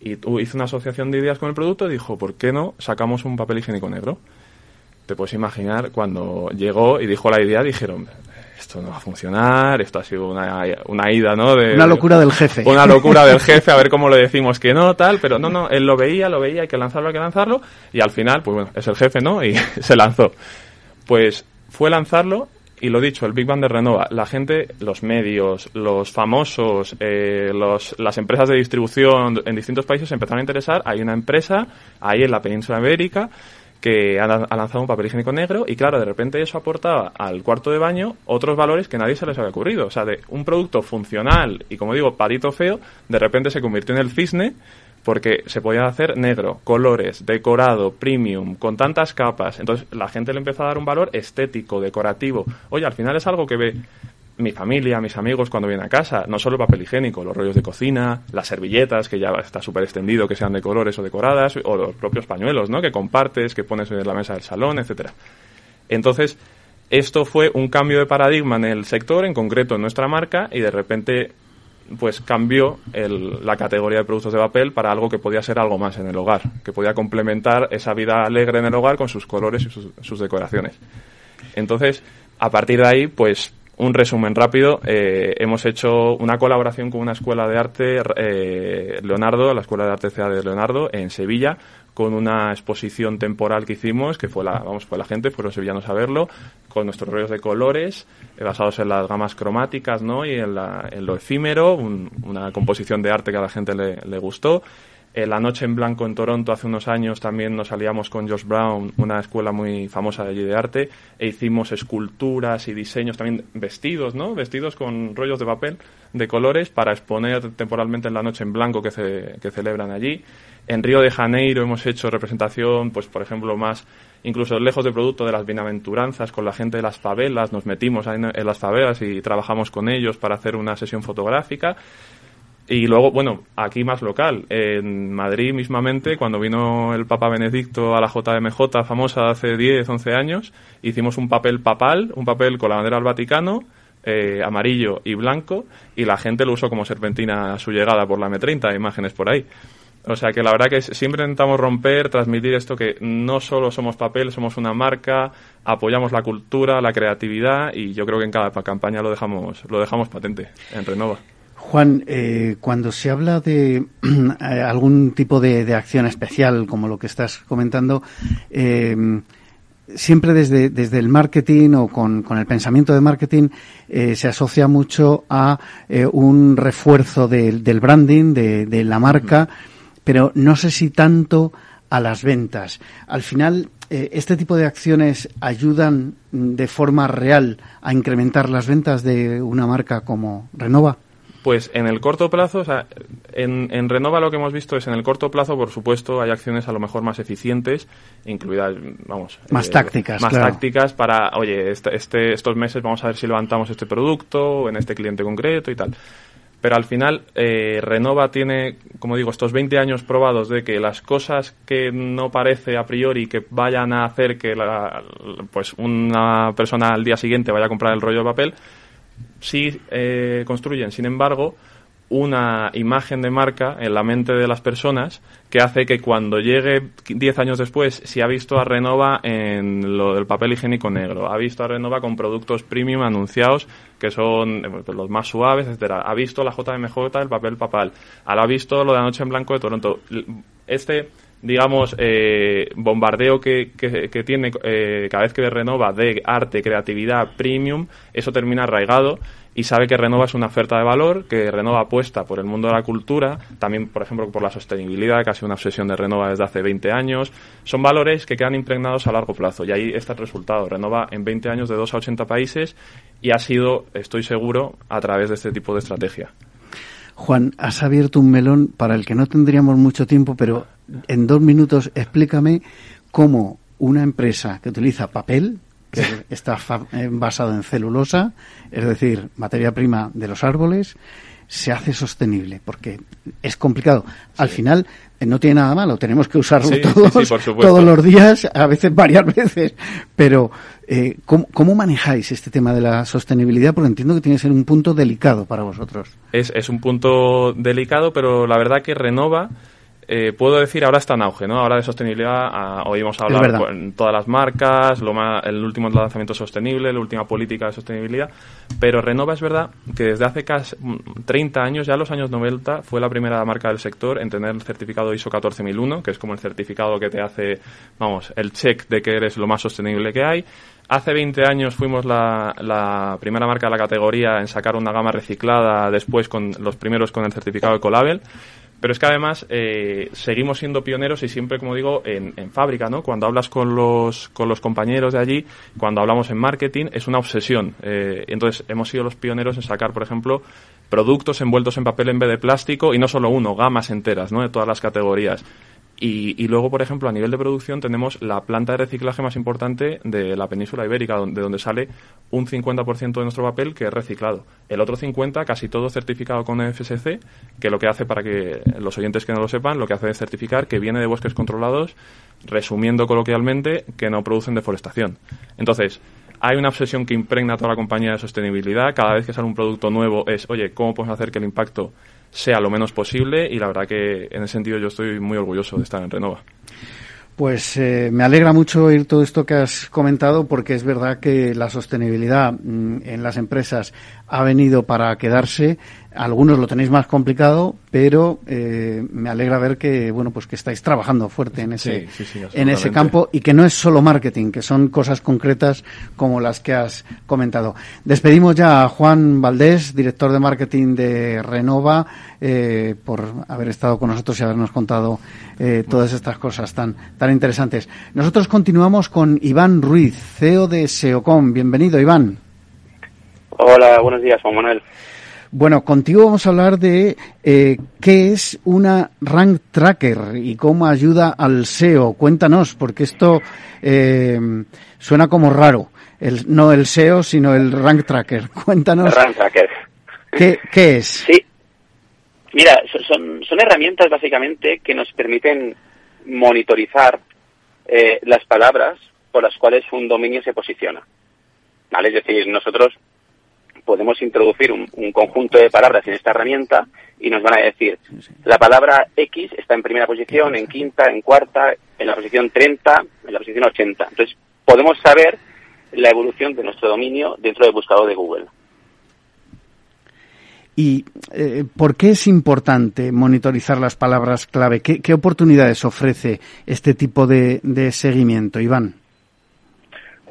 [SPEAKER 9] y tu- hizo una asociación de ideas con el producto y dijo, ¿por qué no sacamos un papel higiénico negro? Te puedes imaginar cuando llegó y dijo la idea, dijeron, esto no va a funcionar, esto ha sido una, una ida, ¿no? De,
[SPEAKER 2] Una locura del jefe.
[SPEAKER 9] Una locura del jefe, a ver cómo le decimos que no, tal, pero no, no, él lo veía, lo veía, hay que lanzarlo, hay que lanzarlo, y al final, pues bueno, es el jefe, ¿no? Y se lanzó. Pues fue lanzarlo y lo dicho, el Big Bang de Renova, la gente, los medios, los famosos, eh, los, las empresas de distribución en distintos países se empezaron a interesar. Hay una empresa ahí en la península ibérica que ha, ha lanzado un papel higiénico negro y claro, de repente eso aportaba al cuarto de baño otros valores que nadie se les había ocurrido. O sea, de un producto funcional y como digo, parito feo, de repente se convirtió en el cisne porque se podía hacer negro, colores, decorado, premium, con tantas capas. Entonces la gente le empezó a dar un valor estético, decorativo. Oye, al final es algo que ve mi familia, mis amigos cuando vienen a casa, no solo el papel higiénico, los rollos de cocina, las servilletas, que ya está súper extendido, que sean de colores o decoradas, o los propios pañuelos, ¿no? Que compartes, que pones en la mesa del salón, etcétera. Entonces, esto fue un cambio de paradigma en el sector, en concreto en nuestra marca, y de repente pues cambió el- la categoría de productos de papel para algo que podía ser algo más en el hogar, que podía complementar esa vida alegre en el hogar con sus colores y sus, decoraciones. Entonces, a partir de ahí, pues un resumen rápido, eh, hemos hecho una colaboración con una escuela de arte, eh, Leonardo, la Escuela de Arte CA de Leonardo, en Sevilla, con una exposición temporal que hicimos, que fue la, vamos, fue la gente, fueron sevillanos a verlo, con nuestros rollos de colores, eh, basados en las gamas cromáticas, ¿no? Y en, la- en lo efímero, un- una composición de arte que a la gente le, gustó. Eh, la Noche en Blanco en Toronto hace unos años también nos aliamos con Josh Brown, una escuela muy famosa de allí de arte, e hicimos esculturas y diseños, también vestidos, ¿no? Vestidos con rollos de papel de colores para exponer temporalmente en la Noche en Blanco que, ce- que celebran allí. En Río de Janeiro hemos hecho representación, pues por ejemplo, más incluso lejos de producto de las bienaventuranzas con la gente de las favelas, nos metimos en, en las favelas y trabajamos con ellos para hacer una sesión fotográfica. Y luego, bueno, aquí más local, en Madrid mismamente, cuando vino el Papa Benedicto a la JMJ famosa hace 10, 11 años, hicimos un papel papal, un papel con la bandera del Vaticano, eh, amarillo y blanco, y la gente lo usó como serpentina a su llegada por la M30, hay imágenes por ahí. O sea que la verdad que siempre intentamos romper, transmitir esto que no solo somos papel, somos una marca, apoyamos la cultura, la creatividad y yo creo que en cada pa- campaña lo dejamos, lo dejamos patente en Renova.
[SPEAKER 2] Juan, eh, cuando se habla de eh, algún tipo de, de acción especial, como lo que estás comentando, eh, siempre desde, desde el marketing o con, con el pensamiento de marketing eh, se asocia mucho a eh, un refuerzo del, del branding, de, de la marca, pero no sé si tanto a las ventas. Al final, eh, este tipo de acciones ayudan de forma real a incrementar las ventas de una marca como Renova.
[SPEAKER 9] Pues en el corto plazo, o sea, en, en Renova lo que hemos visto es en el corto plazo, por supuesto, hay acciones a lo mejor más eficientes, incluidas, vamos...
[SPEAKER 2] Más tácticas,
[SPEAKER 9] Más
[SPEAKER 2] claro.
[SPEAKER 9] tácticas para, oye, este, este- estos meses vamos a ver si levantamos este producto en este cliente concreto y tal. Pero al final, eh, Renova tiene, como digo, estos 20 años probados de que las cosas que no parece a priori que vayan a hacer que la- pues una persona al día siguiente vaya a comprar el rollo de papel, sí eh, construyen, sin embargo, una imagen de marca en la mente de las personas que hace que cuando llegue 10 años después, si ha visto a Renova en lo del papel higiénico negro, ha visto a Renova con productos premium anunciados que son eh, pues, los más suaves, etcétera, ha visto la JMJ, el papel papal, ha visto lo de Anoche en Blanco de Toronto. Este digamos, eh, bombardeo que, que, tiene eh, cada vez que Renova de arte, creatividad, premium, eso termina arraigado y sabe que Renova es una oferta de valor, que Renova apuesta por el mundo de la cultura, también, por ejemplo, por la sostenibilidad, sido una obsesión de Renova desde hace 20 años. Son valores que quedan impregnados a largo plazo y ahí está el resultado. Renova en 20 años de 2 a 80 países y ha sido, estoy seguro, a través de este tipo de estrategia.
[SPEAKER 2] Juan, has abierto un melón para el que no tendríamos mucho tiempo, pero en dos minutos explícame cómo una empresa que utiliza papel, que está eh, basado en celulosa, es decir, materia prima de los árboles, se hace sostenible? Porque es complicado. Al final eh, no tiene nada malo, tenemos que usarlo todos, todos los días, a veces varias veces, pero eh, ¿cómo, ¿cómo, manejáis este tema de la sostenibilidad? Porque entiendo que tiene que ser un punto delicado para vosotros.
[SPEAKER 9] Es, es un punto delicado, pero la verdad que renova eh, puedo decir ahora está en auge, ¿no? Ahora de sostenibilidad, ah, oímos hablar con todas las marcas, lo el último lanzamiento sostenible, la última política de sostenibilidad, pero Renova es verdad que desde hace casi 30 años, ya los años 90, fue la primera marca del sector en tener el certificado ISO 14001, que es como el certificado que te hace, vamos, el check de que eres lo más sostenible que hay. Hace 20 años fuimos la, la, primera marca de la categoría en sacar una gama reciclada, después con los primeros con el certificado Ecolabel. Pero es que además eh, seguimos siendo pioneros y siempre, como digo, en, fábrica, ¿no? Cuando hablas con los, con los compañeros de allí, cuando hablamos en marketing, es una obsesión. Eh, entonces, hemos sido los pioneros en sacar, por ejemplo, productos envueltos en papel en vez de plástico y no solo uno, gamas enteras, ¿no? De todas las categorías. Y, luego, por ejemplo, a nivel de producción tenemos la planta de reciclaje más importante de la península ibérica, de donde sale un 50% de nuestro papel que es reciclado. El otro 50% casi todo certificado con FSC, que lo que hace, para que los oyentes que no lo sepan, lo que hace es certificar que viene de bosques controlados, resumiendo coloquialmente, que no producen deforestación. Entonces, hay una obsesión que impregna toda la compañía de sostenibilidad. Cada vez que sale un producto nuevo es, oye, ¿cómo podemos hacer que el impacto sea lo menos posible y la verdad que en ese sentido yo estoy muy orgulloso de estar en Renova.
[SPEAKER 2] Pues eh, me alegra mucho oír todo esto que has comentado porque es verdad que la sostenibilidad mm, en las empresas ha venido para quedarse algunos lo tenéis más complicado, pero eh, me alegra ver que bueno pues que estáis trabajando fuerte en ese en ese campo y que no es solo marketing, que son cosas concretas como las que has comentado. Despedimos ya a Juan Valdés, director de marketing de Renova, eh, por haber estado con nosotros y habernos contado eh, todas estas cosas tan tan interesantes. Nosotros continuamos con Iván Ruiz, CEO de Seocom. Bienvenido, Iván.
[SPEAKER 10] Hola, buenos días, Juan Manuel.
[SPEAKER 2] Bueno, contigo vamos a hablar de eh, qué es una Rank Tracker y cómo ayuda al SEO. Cuéntanos, porque esto eh, suena como raro. El, no el SEO, sino el Rank Tracker. Cuéntanos.
[SPEAKER 10] Rank Tracker.
[SPEAKER 2] ¿Qué, qué es?
[SPEAKER 10] Sí. Mira, son, son herramientas básicamente que nos permiten monitorizar eh, las palabras por las cuales un dominio se posiciona. ¿Vale? Es decir, nosotros podemos introducir un, conjunto de palabras en esta herramienta y nos van a decir, la palabra X está en primera posición, en quinta, en cuarta, en la posición 30, en la posición 80. Entonces, podemos saber la evolución de nuestro dominio dentro del buscador de Google.
[SPEAKER 2] ¿Y eh, por qué es importante monitorizar las palabras clave? ¿Qué, oportunidades ofrece este tipo de seguimiento, Iván?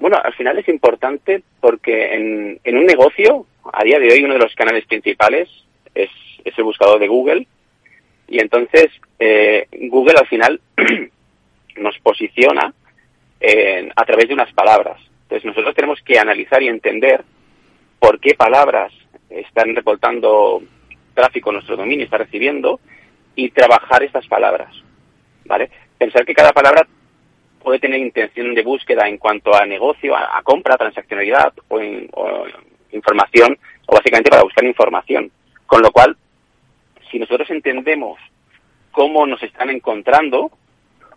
[SPEAKER 10] Bueno, al final es importante porque en, en, un negocio, a día de hoy, uno de los canales principales es, es el buscador de Google. Y entonces, eh, Google al final nos posiciona a través de unas palabras. Entonces, nosotros tenemos que analizar y entender por qué palabras están reportando tráfico nuestro dominio, está recibiendo, y trabajar estas palabras. ¿Vale? Pensar que cada palabra puede tener intención de búsqueda en cuanto a negocio, a, compra, transaccionalidad o, información, o básicamente para buscar información. Con lo cual, si nosotros entendemos cómo nos están encontrando,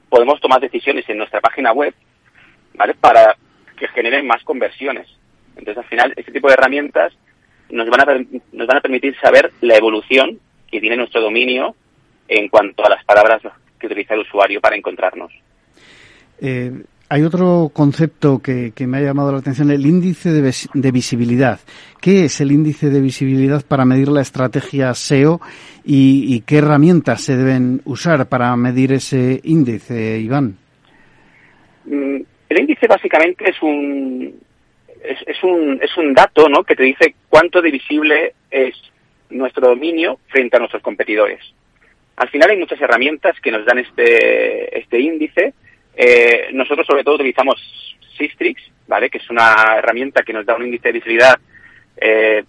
[SPEAKER 10] podemos tomar decisiones en nuestra página web, ¿vale? Para que generen más conversiones. Entonces, al final, este tipo de herramientas nos van a, nos van a permitir saber la evolución que tiene nuestro dominio en cuanto a las palabras que utiliza el usuario para encontrarnos.
[SPEAKER 2] Eh, hay otro concepto que, me ha llamado la atención, el índice de, visibilidad. ¿Qué es el índice de visibilidad para medir la estrategia SEO y, qué herramientas se deben usar para medir ese índice, Iván?
[SPEAKER 10] Mm, el índice básicamente es un, es, un, es un dato ¿no? que te dice cuánto de visible es nuestro dominio frente a nuestros competidores. Al final hay muchas herramientas que nos dan este, este índice eh, nosotros sobre todo utilizamos Sistrix, ¿vale? Que es una herramienta que nos da un índice de visibilidad eh,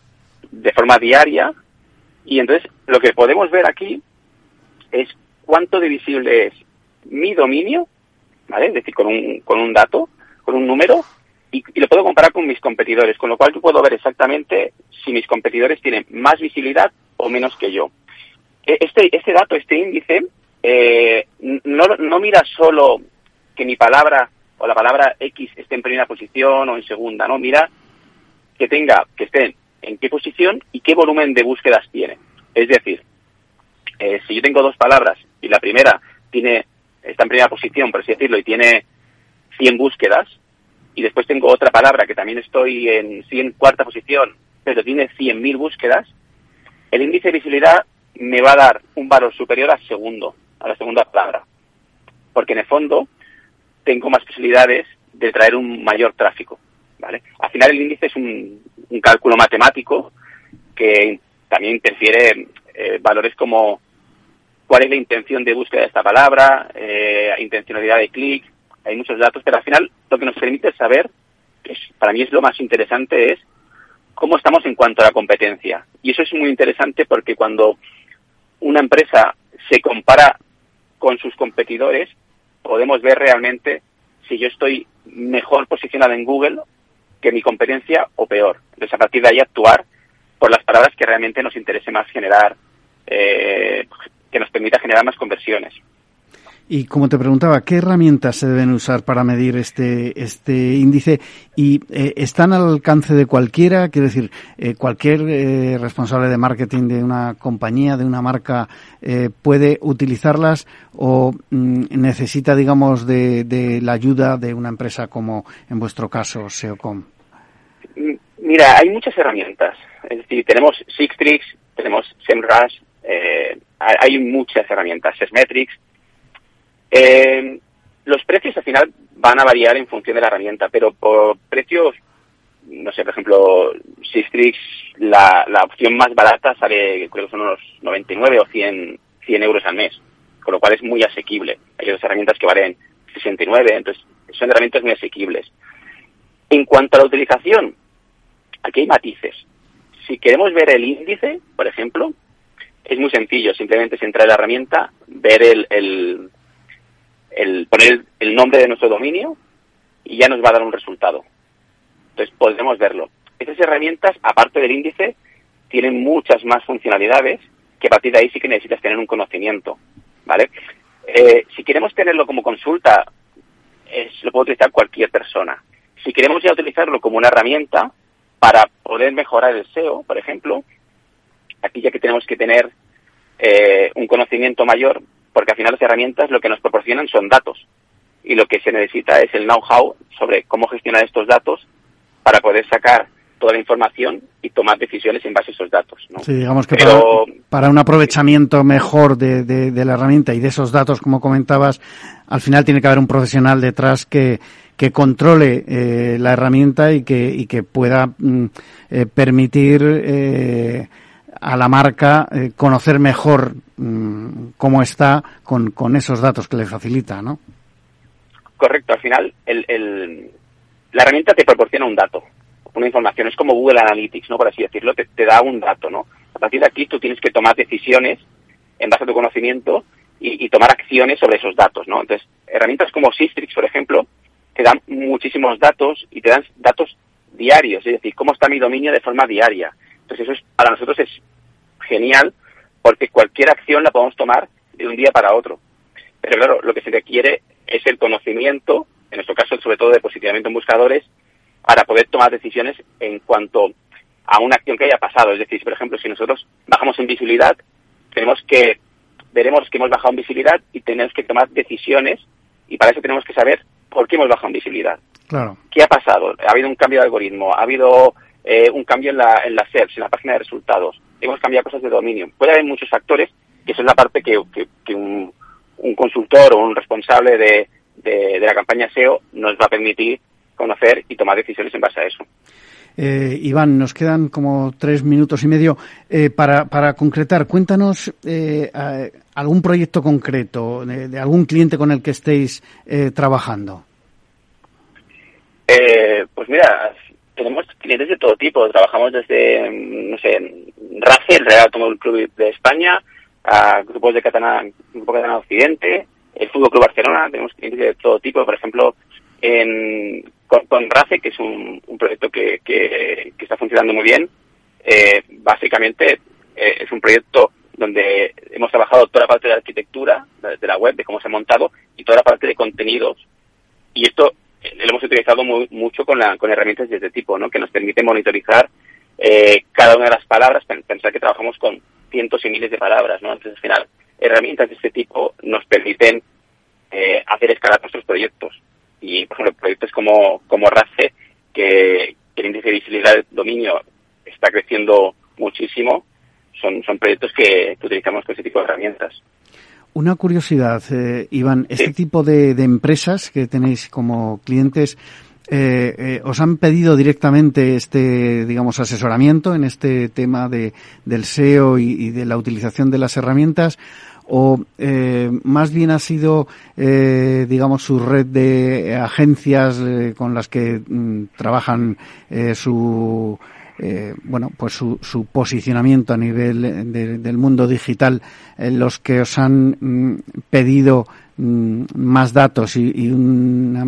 [SPEAKER 10] de forma diaria. Y entonces lo que podemos ver aquí es cuánto de visible es mi dominio, ¿vale? Es decir, con un, con un dato, con un número, y, y, lo puedo comparar con mis competidores, con lo cual yo puedo ver exactamente si mis competidores tienen más visibilidad o menos que yo. E, este, este dato, este índice, eh, no, no mira solo que mi palabra o la palabra X esté en primera posición o en segunda, no, mira que tenga, que esté en qué posición y qué volumen de búsquedas tiene. Es decir, eh, si yo tengo dos palabras y la primera tiene, está en primera posición, por así decirlo, y tiene 100 búsquedas, y después tengo otra palabra que también estoy en 100 cuarta posición, pero tiene 100.000 búsquedas, el índice de visibilidad me va a dar un valor superior al segundo, a la segunda palabra. Porque en el fondo tengo más posibilidades de traer un mayor tráfico. ¿vale? Al final el índice es un, cálculo matemático que también interfiere eh, valores como cuál es la intención de búsqueda de esta palabra, eh, intencionalidad de clic, hay muchos datos, pero al final lo que nos permite saber, que para mí es lo más interesante, es cómo estamos en cuanto a la competencia. Y eso es muy interesante porque cuando una empresa se compara con sus competidores, podemos ver realmente si yo estoy mejor posicionado en Google que mi competencia o peor. Entonces, a partir de ahí actuar por las palabras que realmente nos interese más generar, eh, que nos permita generar más conversiones.
[SPEAKER 2] Y como te preguntaba, ¿qué herramientas se deben usar para medir este, este índice? ¿Y eh, están al alcance de cualquiera? Quiero decir, eh, cualquier eh, responsable de marketing de una compañía, de una marca, puede utilizarlas o mm, necesita, digamos, de, de, la ayuda de una empresa como en vuestro caso, SEOCOM?
[SPEAKER 10] Mira, hay muchas herramientas. Es decir, tenemos Sixtrix, tenemos SEMrush, hay muchas herramientas, SESmetrics eh, los precios al final van a variar en función de la herramienta, pero por precios, no sé, por ejemplo, Sistrix, la, opción más barata sale, creo que son unos 99 o 100, 100 euros al mes, con lo cual es muy asequible. Hay otras herramientas que valen 69, entonces son herramientas muy asequibles. En cuanto a la utilización, aquí hay matices. Si queremos ver el índice, por ejemplo, es muy sencillo, simplemente es entrar en la herramienta, ver el, el, el poner el nombre de nuestro dominio y ya nos va a dar un resultado. Entonces podemos verlo. Estas herramientas, aparte del índice, tienen muchas más funcionalidades que a partir de ahí sí que necesitas tener un conocimiento, ¿vale? Eh, si queremos tenerlo como consulta, es, lo puede utilizar cualquier persona. Si queremos ya utilizarlo como una herramienta para poder mejorar el SEO, por ejemplo, aquí ya que tenemos que tener eh, un conocimiento mayor, porque al final las herramientas lo que nos proporcionan son datos y lo que se necesita es el know-how sobre cómo gestionar estos datos para poder sacar toda la información y tomar decisiones en base a esos datos.
[SPEAKER 2] Sí, digamos que para, un aprovechamiento mejor de, la herramienta y de esos datos, como comentabas, al final tiene que haber un profesional detrás que, que controle eh, la herramienta y que, y que pueda mm, eh, permitir eh, a la marca eh, conocer mejor mm, cómo está con, con, esos datos que le facilita, ¿no?
[SPEAKER 10] Correcto, al final el, la herramienta te proporciona un dato, una información, es como Google Analytics, ¿no? Por así decirlo, te, da un dato, ¿no? A partir de aquí tú tienes que tomar decisiones en base a tu conocimiento y, tomar acciones sobre esos datos, ¿no? Entonces, herramientas como Sistrix, por ejemplo, te dan muchísimos datos y te dan datos diarios, es decir, cómo está mi dominio de forma diaria, entonces eso es, para nosotros es genial porque cualquier acción la podemos tomar de un día para otro. Pero claro, lo que se requiere es el conocimiento, en nuestro caso sobre todo de posicionamiento en buscadores, para poder tomar decisiones en cuanto a una acción que haya pasado. Es decir, por ejemplo, si nosotros bajamos en visibilidad, tenemos que, veremos que hemos bajado en visibilidad y tenemos que tomar decisiones y para eso tenemos que saber por qué hemos bajado en visibilidad.
[SPEAKER 2] Claro.
[SPEAKER 10] ¿Qué ha pasado? ¿Ha habido un cambio de algoritmo? ¿Ha habido eh, un cambio en la, en la SERPs, en la página de resultados. Hemos cambiado cosas de dominio. Puede haber muchos factores, que esa es la parte que, que, un, un, consultor o un responsable de, de, la campaña SEO nos va a permitir conocer y tomar decisiones en base a eso.
[SPEAKER 2] Eh, Iván, nos quedan como tres minutos y medio eh, para, para concretar. Cuéntanos eh, algún proyecto concreto de, de, algún cliente con el que estéis eh, trabajando.
[SPEAKER 10] Eh, pues mira, tenemos clientes de todo tipo. Trabajamos desde, no sé, RACE, el Real Automóvil Club de España, a grupos de Catalán, Grupo Catalán Occidente, el Fútbol Club Barcelona. Tenemos clientes de todo tipo. Por ejemplo, en, con, RACE, que es un, proyecto que, que, está funcionando muy bien, eh, básicamente eh, es un proyecto donde hemos trabajado toda la parte de arquitectura de la web, de cómo se ha montado, y toda la parte de contenidos. Y esto lo hemos utilizado muy, mucho con, la, con herramientas de este tipo, ¿no? que nos permite monitorizar eh, cada una de las palabras, pensar que trabajamos con cientos y miles de palabras. ¿no? Entonces, al final, herramientas de este tipo nos permiten eh, hacer escalar nuestros proyectos. Y, por ejemplo, proyectos como, como RACE, que, el índice de visibilidad del dominio está creciendo muchísimo, son, son proyectos que, utilizamos con ese tipo de herramientas.
[SPEAKER 2] Una curiosidad, eh, Iván, este tipo de, empresas que tenéis como clientes, eh, eh, ¿os han pedido directamente este, digamos, asesoramiento en este tema de, del SEO y, de la utilización de las herramientas? o eh, más bien ha sido, eh, digamos, su red de agencias eh, con las que mm, trabajan eh, su eh, bueno, pues su, su, posicionamiento a nivel del mundo digital, en los que os han mm, pedido mm, más datos y, una,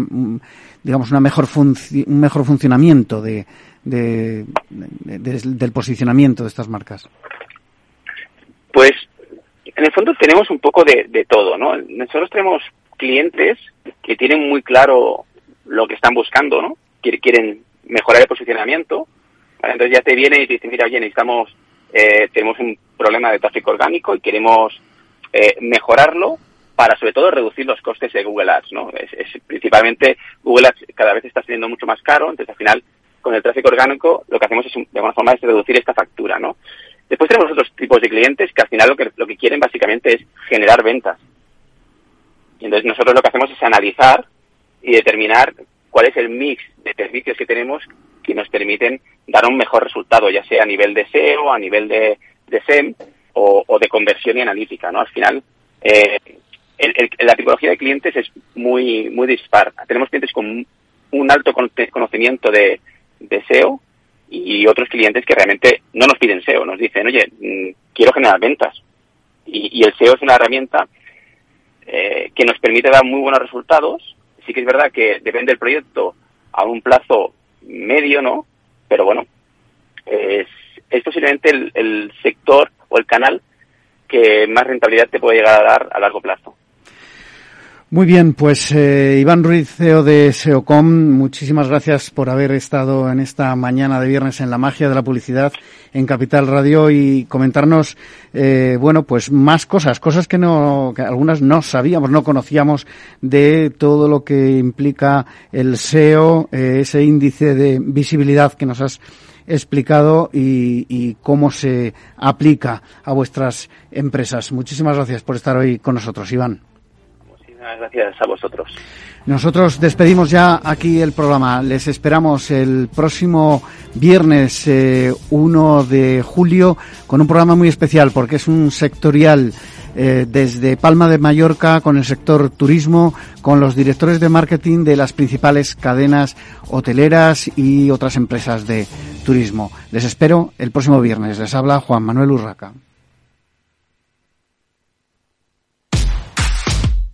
[SPEAKER 2] digamos una mejor un mejor funcionamiento de, de, del posicionamiento de estas marcas.
[SPEAKER 10] Pues en el fondo tenemos un poco de, de todo, ¿no? Nosotros tenemos clientes que tienen muy claro lo que están buscando, ¿no? Quieren mejorar el posicionamiento. Entonces ya te viene y te dice, mira, oye, necesitamos, eh, tenemos un problema de tráfico orgánico y queremos eh, mejorarlo para sobre todo reducir los costes de Google Ads, ¿no? Es, es, principalmente Google Ads cada vez está siendo mucho más caro, entonces al final con el tráfico orgánico lo que hacemos es de alguna forma es reducir esta factura, ¿no? Después tenemos otros tipos de clientes que al final lo que, lo que quieren básicamente es generar ventas. Y entonces nosotros lo que hacemos es analizar y determinar cuál es el mix de servicios que tenemos que nos permiten dar un mejor resultado, ya sea a nivel de SEO, a nivel de, SEM o, de conversión y analítica. ¿no? Al final, eh, la tipología de clientes es muy, muy dispar. Tenemos clientes con un alto conocimiento de, SEO y otros clientes que realmente no nos piden SEO, nos dicen, oye, mm, quiero generar ventas. Y, el SEO es una herramienta eh, que nos permite dar muy buenos resultados. Sí que es verdad que depende del proyecto a un plazo medio, ¿no? Pero bueno, es, es posiblemente el, el sector o el canal que más rentabilidad te puede llegar a dar a largo plazo.
[SPEAKER 2] Muy bien, pues eh, Iván Ruiz, CEO de SEOCOM, muchísimas gracias por haber estado en esta mañana de viernes en la magia de la publicidad en Capital Radio y comentarnos, eh, bueno, pues más cosas, cosas que no, que algunas no sabíamos, no conocíamos de todo lo que implica el SEO, eh, ese índice de visibilidad que nos has explicado y, y, cómo se aplica a vuestras empresas. Muchísimas gracias por estar hoy con nosotros, Iván
[SPEAKER 10] gracias a vosotros.
[SPEAKER 2] Nosotros despedimos ya aquí el programa. Les esperamos el próximo viernes 1 eh, de julio con un programa muy especial porque es un sectorial eh, desde Palma de Mallorca con el sector turismo, con los directores de marketing de las principales cadenas hoteleras y otras empresas de turismo. Les espero el próximo viernes. Les habla Juan Manuel Urraca.